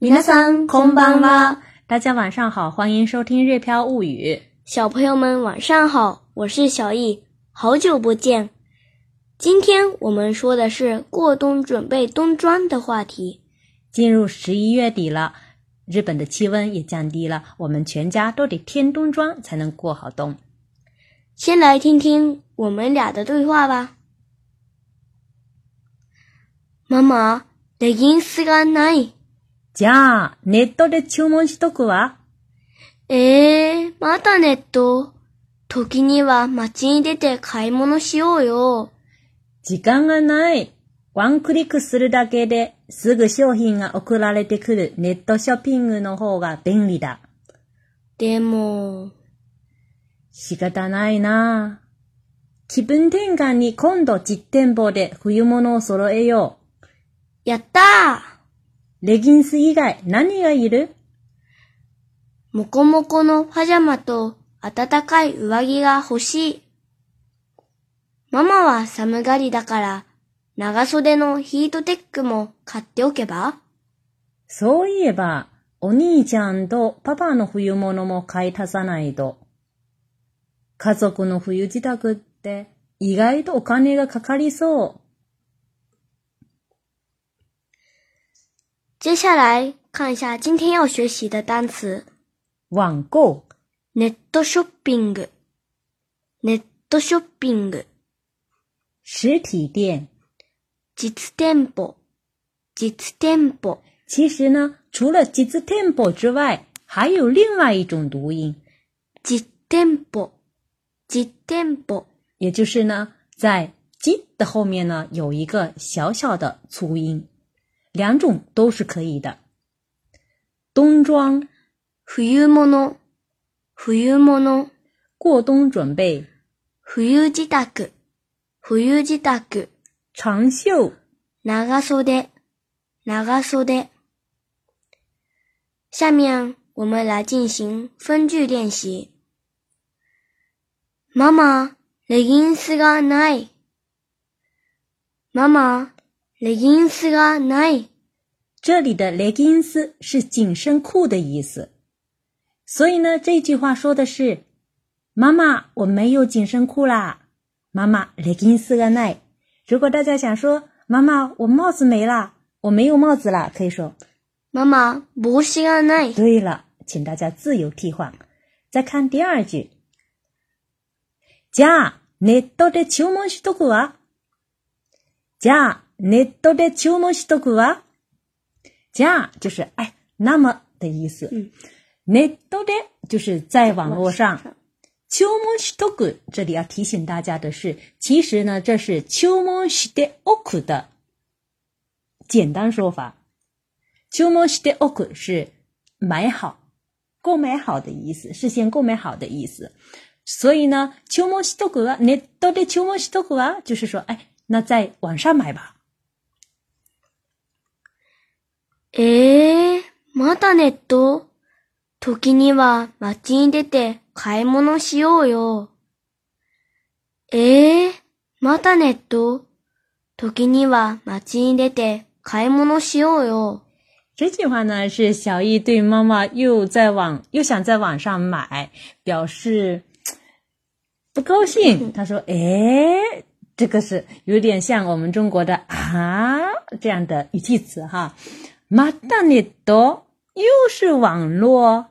皆さんこんばんは。大家晚上好，欢迎收听《日飘物语》。小朋友们晚上好，我是小易，好久不见。今天我们说的是过冬准备冬装的话题。进入十一月底了，日本的气温也降低了，我们全家都得添冬装才能过好冬。先来听听我们俩的对话吧。ママ、レギンスがない。じゃあ、ネットで注文しとくわ。ええー、またネット。時には街に出て買い物しようよ。時間がない。ワンクリックするだけですぐ商品が送られてくるネットショッピングの方が便利だ。でも、仕方ないな気分転換に今度実店舗で冬物を揃えよう。やったーレギンス以外何がいるもこもこのパジャマと暖かい上着が欲しい。ママは寒がりだから長袖のヒートテックも買っておけばそういえば、お兄ちゃんとパパの冬物も買い足さないと。家族の冬自宅って意外とお金がかかりそう。接下来看一下今天要学习的单词：网购 n e t shopping）、n e t shopping；实体店 （jit 店铺、jit 店铺）。其实呢，除了 jit 店铺之外，还有另外一种读音 j t 店铺、j t 店铺。也就是呢，在 j t 的后面呢，有一个小小的粗音。两种都是可以的。冬装，冬物，冬物，过冬准备，冬自宅，冬自宅，长袖，长袖，长袖。下面我们来进行分句练习。妈妈 l e g g がない。妈妈。Leggings are 这里的 leggings 是紧身裤的意思，所以呢，这句话说的是妈妈我没有紧身裤啦。妈妈，leggings 如果大家想说妈妈我帽子没了，我没有帽子了，可以说妈妈，帽子 a r 对了，请大家自由替换。再看第二句，じゃネットで注文しとくわ。じゃトで注文しとくわ。じゃあ、就是哎，那么的意思。ットで、就是在网络上注文しとく、这里要提醒大家的是，其实呢，这是注文しておく的简单说法。注文しておく是买好、购买好的意思，事先购买好的意思。所以呢，文しとくは、ネットで注文しとくは、就是说，哎，那在网上买吧。ええー、またネット時には街に出て買い物しようよ。ええー、またネット時には街に出て買い物しようよ。这句话呢是小易对妈妈又在网又想在网上买，表示不高兴。他说：“哎，这个是有点像我们中国的啊这样的语气词哈。”またネット、又是网络。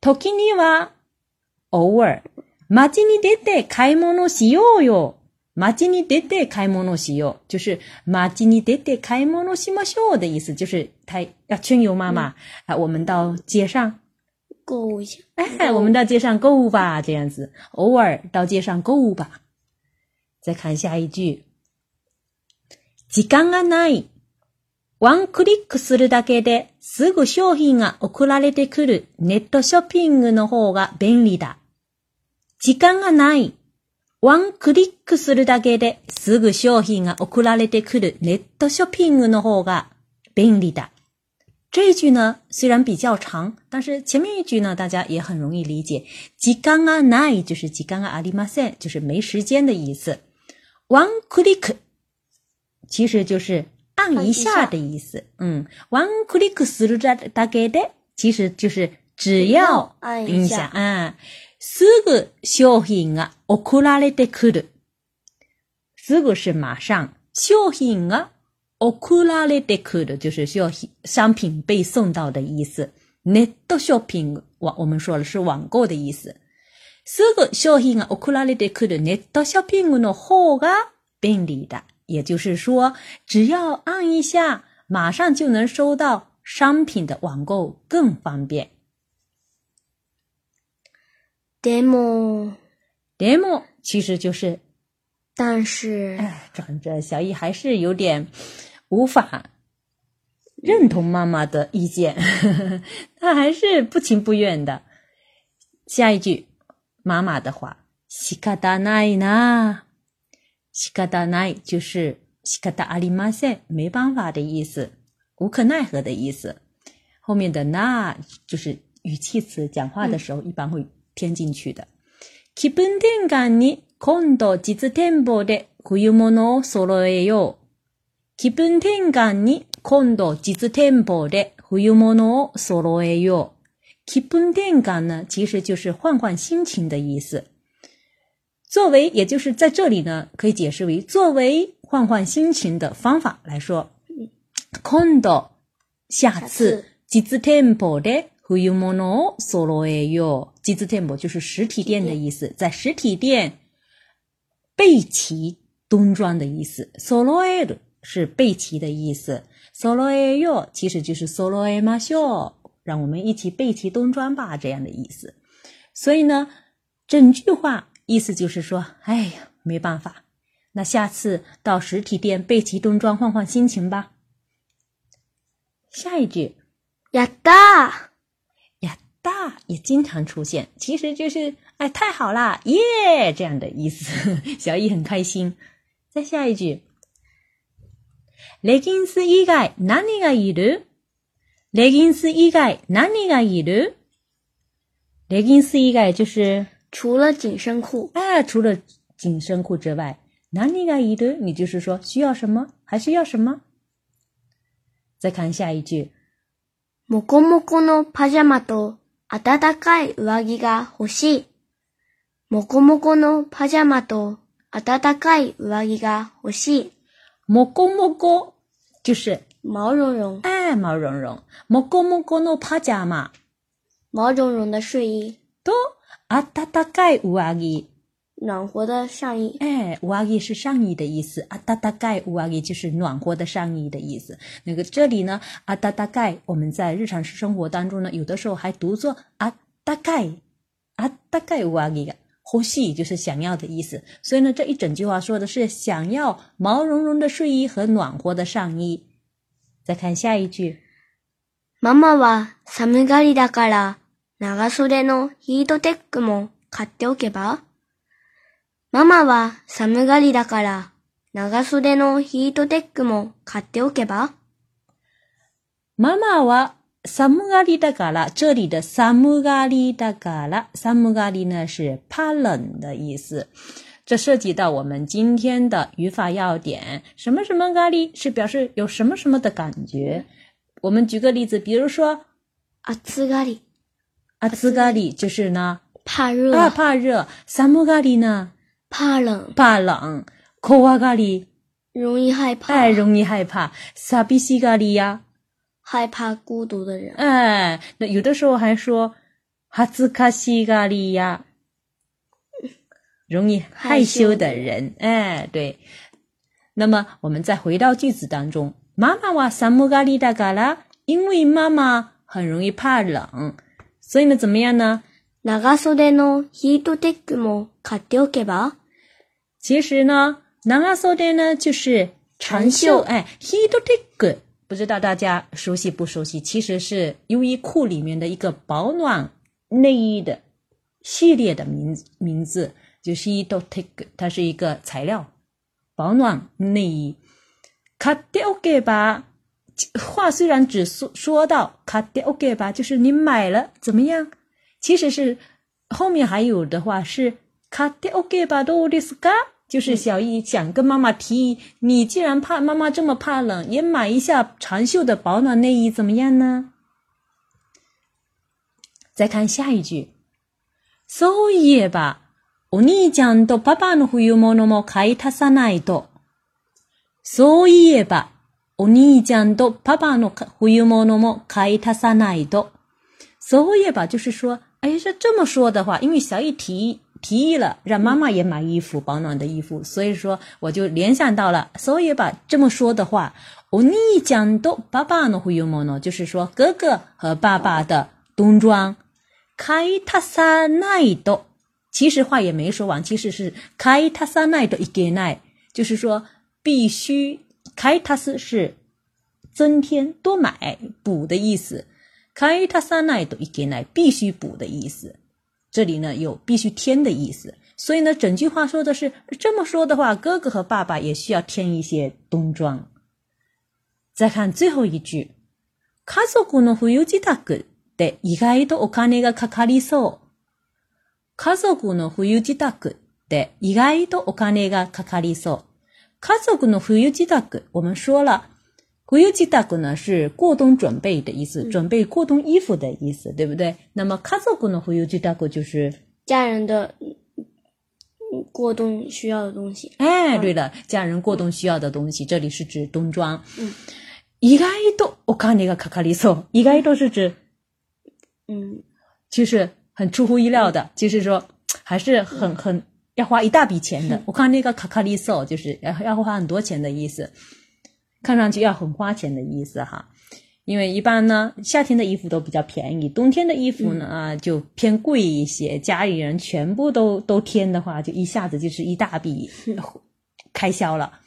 時には、偶尔、街に出て買い物しようよ。街に出て買い物しよう。就是街に出て買い物しましょう的意思。就是他、啊，春游妈妈、嗯、我们到街上购物一下。哎，我们到街上购物吧，这样子。偶尔到街上购物吧。再看下一句。時間がない。ワンクリックするだけですぐ商品が送られてくるネットショッピングの方が便利だ。時間がない。ワンクリックするだけですぐ商品が送られてくるネットショッピングの方が便利だ。这一句呢虽然比较长，但是前面一句呢大家也很容易理解。時間がない就是時間がありません，就是没时间的意思。ワンクリック其实就是。按一下的意思，嗯，One click するだ大概的，其实就是只要按一下啊。四个商品が送来的的，四个是马上商品啊，送来的的，就是商品商品被送到的意思。n e shopping 网我们说了是网购的意思。四个商品啊，送来的的，Net shopping の方が便利だ。也就是说，只要按一下，马上就能收到商品的网购更方便。demo demo 其实就是，但是哎，转折，小易还是有点无法认同妈妈的意见，他 还是不情不愿的。下一句，妈妈的话：西卡达いな。仕方ない就是西卡达阿里玛赛，没办法的意思，无可奈何的意思。后面的那，就是语气词，讲话的时候一般会添进去的。keepin 今度実子天で冬物を揃えよう。気 o e y o keepin 今度実子天で冬物を揃えよう。気 o e y o keepin 天干呢，其实就是换换心情的意思。作为，也就是在这里呢，可以解释为作为换换心情的方法来说。condo 下次吉子 tempo l 的 hu yumo 诺 solo yo 吉子 t e m p l e 就是实体店的意思，在实体店背齐冬装的意思。solo 是背齐的意思，solo air yo 其实就是 solo air ma sho，让我们一起背齐冬装吧这样的意思。所以呢，整句话。意思就是说，哎呀，没办法，那下次到实体店备齐冬装，换换心情吧。下一句，呀哒，呀哒也经常出现，其实就是哎，太好啦，耶这样的意思，小易很开心。再下一句，leggings 以外哪里个一路，leggings 以外哪里个一路，leggings 以外就是。除了紧身裤，哎，除了紧身裤之外，哪里来一堆？你就是说需要什么，还需要什么？再看下一句，モコモコのパジャマと暖かい上着が欲しい。モコモコのパジャマと暖かい上着が欲しい。モコモコ就是毛茸茸，哎，毛茸茸。モコモコのパジャマ，毛茸茸的睡衣。多。啊，だだかえ阿わ暖和的上衣。哎，う阿ぎ是上衣的意思。啊，だだかえ阿わ就是暖和的上衣的意思。那个这里呢，啊，だだか我们在日常生活当中呢，有的时候还读作啊，大概啊，大概うわぎ，呼吸就是想要的意思。所以呢，这一整句话说的是想要毛茸茸的睡衣和暖和的上衣。再看下一句，妈マは寒がりだから。長袖のヒートテックも買っておけばママは寒がりだから長袖のヒートテックも買っておけばママは寒がりだから、这里的寒がりだから、寒がり呢是怕冷的意思。这涉及到我们今天的语法要点。什么什么咖喱是表示有什么什么的感觉。我们举个例子，比如说，暑がり。阿兹嘎里就是呢，怕热啊，怕热。萨姆嘎里呢，怕冷，怕冷。可瓦咖里，容易害怕，哎，容易害怕。萨比西嘎喱呀，害怕孤独的人。哎，那有的时候还说哈兹卡西嘎喱呀，容易害羞的人。哎，对。那么我们再回到句子当中，妈妈哇，萨姆嘎里达嘎啦，因为妈妈很容易怕冷。所以呢，怎么样呢？長袖的 Heat Tech 也买上。其实呢，袖呢就是长袖，哎，Heat t a c 不知道大家熟悉不熟悉？其实是优衣库里面的一个保暖内衣的系列的名名字，就是 Heat t a c 它是一个材料，保暖内衣。けば。话虽然只说说到卡迪奥给吧，就是你买了怎么样？其实是后面还有的话是卡迪奥给吧多乌迪斯嘎，就是小易想跟妈妈提议，你既然怕妈妈这么怕冷，也买一下长袖的保暖内衣怎么样呢？再看下一句，所以吧，お兄ちゃんとパパの冬物も買い足さないと，所以吧。我尼讲多爸爸诺忽悠么诺么开他撒奈多，所以吧就是说，哎，是这么说的话，因为小易提提议了，让妈妈也买衣服，保暖的衣服，所以说我就联想到了，所以吧这么说的话，我尼讲多爸爸诺忽悠么诺，就是说哥哥和爸爸的冬装开他撒奈多，其实话也没说完，其实是开他撒奈多一个奈，就是说必须。开塔斯是增添、多买、补的意思。开塔萨奶都一给奶，必须补的意思。这里呢有必须添的意思。所以呢，整句话说的是这么说的话，哥哥和爸爸也需要添一些冬装。再看最后一句：家族の冬自宅って意外とお金がかかりそう。家族の冬自宅って意外とお金がかかりそう。卡扎古诺夫尤基达古，我们说了，古尤基达古呢是过冬准备的意思，准备过冬衣服的意思，对不对？那么卡扎古诺夫尤基达古就是家人的过冬需要的东西。哎，对了，家人过冬需要的东西，这里是指冬装。嗯，一概都我看那个卡卡里索，一概都是指，嗯，就是很出乎意料的，就是说还是很很。要花一大笔钱的，我看那个卡卡里索，就是要要花很多钱的意思，看上去要很花钱的意思哈。因为一般呢，夏天的衣服都比较便宜，冬天的衣服呢啊就偏贵一些。家里人全部都都添的话，就一下子就是一大笔开销了。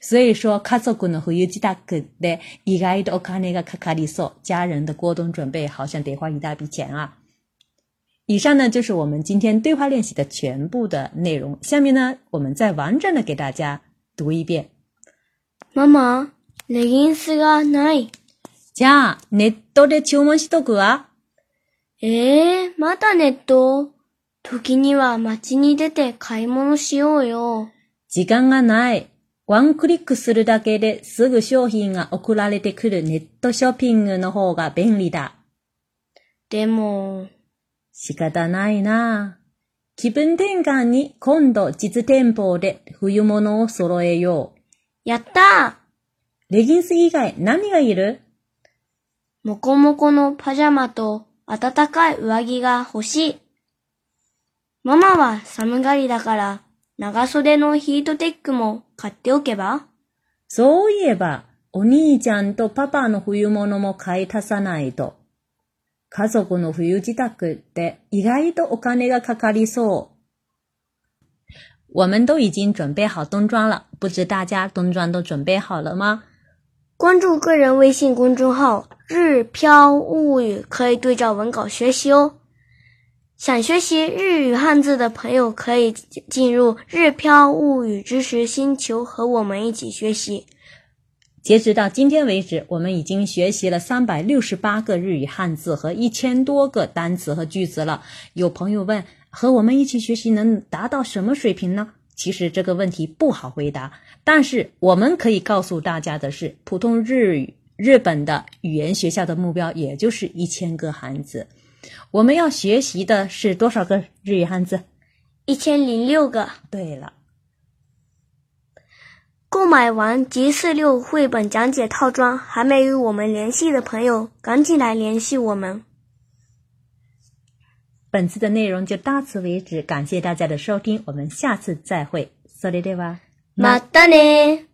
所以说，卡索可能会有几大个的，一个一个我看那个卡卡里索，家人的过冬准备好像得花一大笔钱啊。以上呢就是我们今天对话练习的全部的内容。下面呢，我们再完整的给大家读一遍。ママ、レギンスがない。じゃあ、ネットで注文しとくわ。ええー、またネット時には街に出て買い物しようよ。時間がない。ワンクリックするだけですぐ商品が送られてくるネットショッピングの方が便利だ。でも、仕方ないなぁ。気分転換に今度実店舗で冬物を揃えよう。やったーレギンス以外何がいるもこもこのパジャマと暖かい上着が欲しい。ママは寒がりだから長袖のヒートテックも買っておけばそういえば、お兄ちゃんとパパの冬物も買い足さないと。家族の冬自宅って意外とお金がかかりそう。我们都已经准备好冬装了，不知大家冬装都准备好了吗？关注个人微信公众号“日飘物语”，可以对照文稿学习哦。想学习日语汉字的朋友，可以进入“日飘物语”知识星球，和我们一起学习。截止到今天为止，我们已经学习了三百六十八个日语汉字和一千多个单词和句子了。有朋友问，和我们一起学习能达到什么水平呢？其实这个问题不好回答，但是我们可以告诉大家的是，普通日语日本的语言学校的目标也就是一千个汉字。我们要学习的是多少个日语汉字？一千零六个。对了。购买完《吉四六》绘本讲解套装，还没与我们联系的朋友，赶紧来联系我们。本次的内容就到此为止，感谢大家的收听，我们下次再会それでは，また马